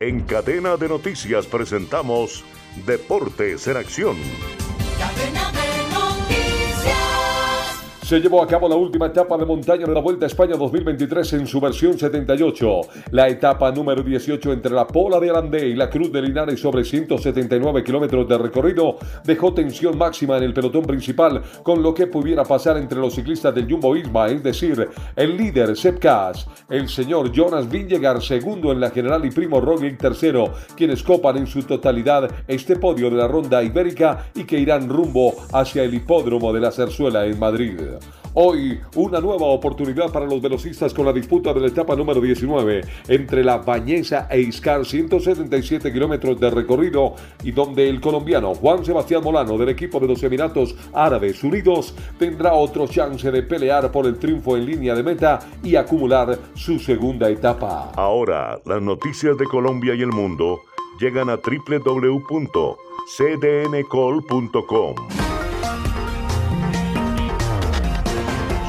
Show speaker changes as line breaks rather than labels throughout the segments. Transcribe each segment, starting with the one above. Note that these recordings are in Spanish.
En cadena de noticias presentamos Deportes en Acción.
Se llevó a cabo la última etapa de montaña de la Vuelta a España 2023 en su versión 78. La etapa número 18 entre la Pola de Arandé y la Cruz de Linares sobre 179 kilómetros de recorrido dejó tensión máxima en el pelotón principal con lo que pudiera pasar entre los ciclistas del Jumbo Isma, es decir, el líder Sepp Kass, el señor Jonas Vingegaard segundo en la general y Primo Roglic tercero, quienes copan en su totalidad este podio de la ronda ibérica y que irán rumbo hacia el hipódromo de la Cerzuela en Madrid. Hoy, una nueva oportunidad para los velocistas con la disputa de la etapa número 19 entre la Bañesa e Iscar, 177 kilómetros de recorrido, y donde el colombiano Juan Sebastián Molano del equipo de los Emiratos Árabes Unidos tendrá otro chance de pelear por el triunfo en línea de meta y acumular su segunda etapa.
Ahora, las noticias de Colombia y el mundo llegan a www.cdncol.com.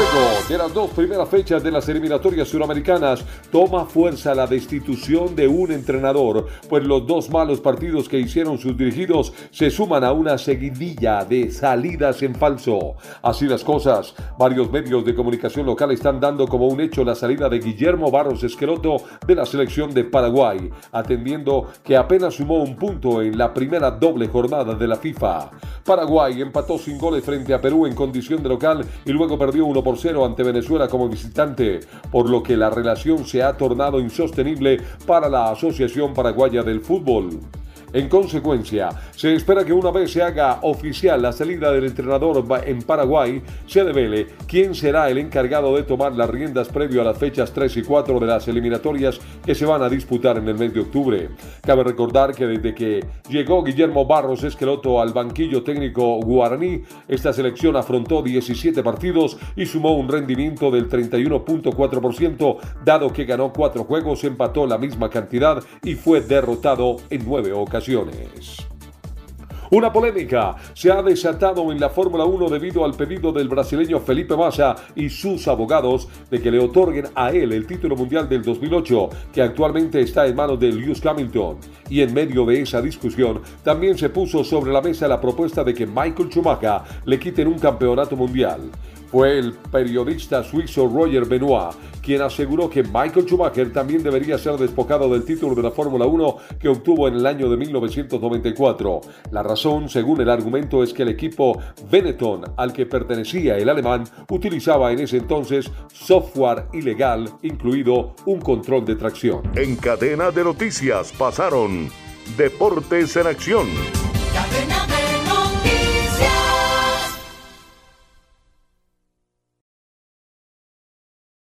Luego de las dos primeras fechas de las eliminatorias suramericanas, toma fuerza la destitución de un entrenador, pues los dos malos partidos que hicieron sus dirigidos se suman a una seguidilla de salidas en falso. Así las cosas, varios medios de comunicación local están dando como un hecho la salida de Guillermo Barros Esqueloto de la selección de Paraguay, atendiendo que apenas sumó un punto en la primera doble jornada de la FIFA. Paraguay empató sin goles frente a Perú en condición de local y luego perdió 1 por 0 ante Venezuela como visitante, por lo que la relación se ha tornado insostenible para la Asociación Paraguaya del Fútbol. En consecuencia, se espera que una vez se haga oficial la salida del entrenador en Paraguay, se revele quién será el encargado de tomar las riendas previo a las fechas 3 y 4 de las eliminatorias que se van a disputar en el mes de octubre. Cabe recordar que desde que llegó Guillermo Barros Esqueloto al banquillo técnico guaraní, esta selección afrontó 17 partidos y sumó un rendimiento del 31.4%, dado que ganó 4 juegos, empató la misma cantidad y fue derrotado en 9 ocasiones. Una polémica se ha desatado en la Fórmula 1 debido al pedido del brasileño Felipe Massa y sus abogados de que le otorguen a él el título mundial del 2008, que actualmente está en manos de Lewis Hamilton. Y en medio de esa discusión también se puso sobre la mesa la propuesta de que Michael Schumacher le quiten un campeonato mundial. Fue el periodista suizo Roger Benoit quien aseguró que Michael Schumacher también debería ser despojado del título de la Fórmula 1 que obtuvo en el año de 1994. La razón, según el argumento, es que el equipo Benetton al que pertenecía el alemán utilizaba en ese entonces software ilegal, incluido un control de tracción.
En cadena de noticias pasaron Deportes en Acción. Cadena